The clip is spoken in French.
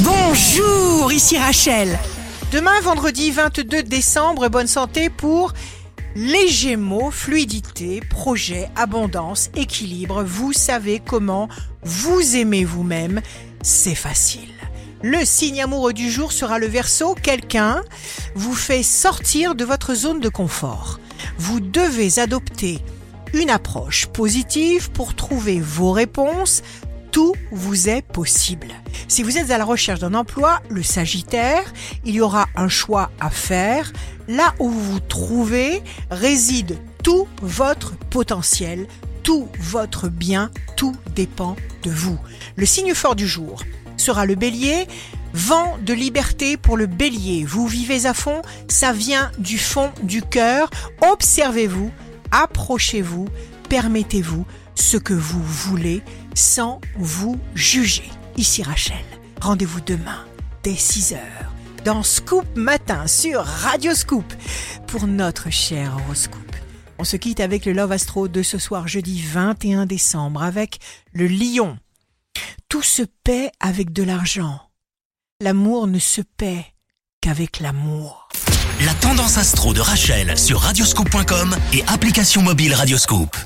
Bonjour, ici Rachel. Demain, vendredi 22 décembre, bonne santé pour les Gémeaux, fluidité, projet, abondance, équilibre. Vous savez comment vous aimez vous-même. C'est facile. Le signe amoureux du jour sera le Verseau. Quelqu'un vous fait sortir de votre zone de confort. Vous devez adopter une approche positive pour trouver vos réponses. Tout vous est possible. Si vous êtes à la recherche d'un emploi, le Sagittaire, il y aura un choix à faire. Là où vous vous trouvez réside tout votre potentiel, tout votre bien, tout dépend de vous. Le signe fort du jour sera le bélier. Vent de liberté pour le bélier. Vous vivez à fond, ça vient du fond du cœur. Observez-vous, approchez-vous, permettez-vous ce que vous voulez sans vous juger. Ici Rachel, rendez-vous demain dès 6h dans Scoop Matin sur Radio Scoop pour notre cher horoscope. On se quitte avec le Love Astro de ce soir jeudi 21 décembre avec le lion. Tout se paie avec de l'argent. L'amour ne se paie qu'avec l'amour. La tendance astro de Rachel sur radioscope.com et application mobile Radioscope.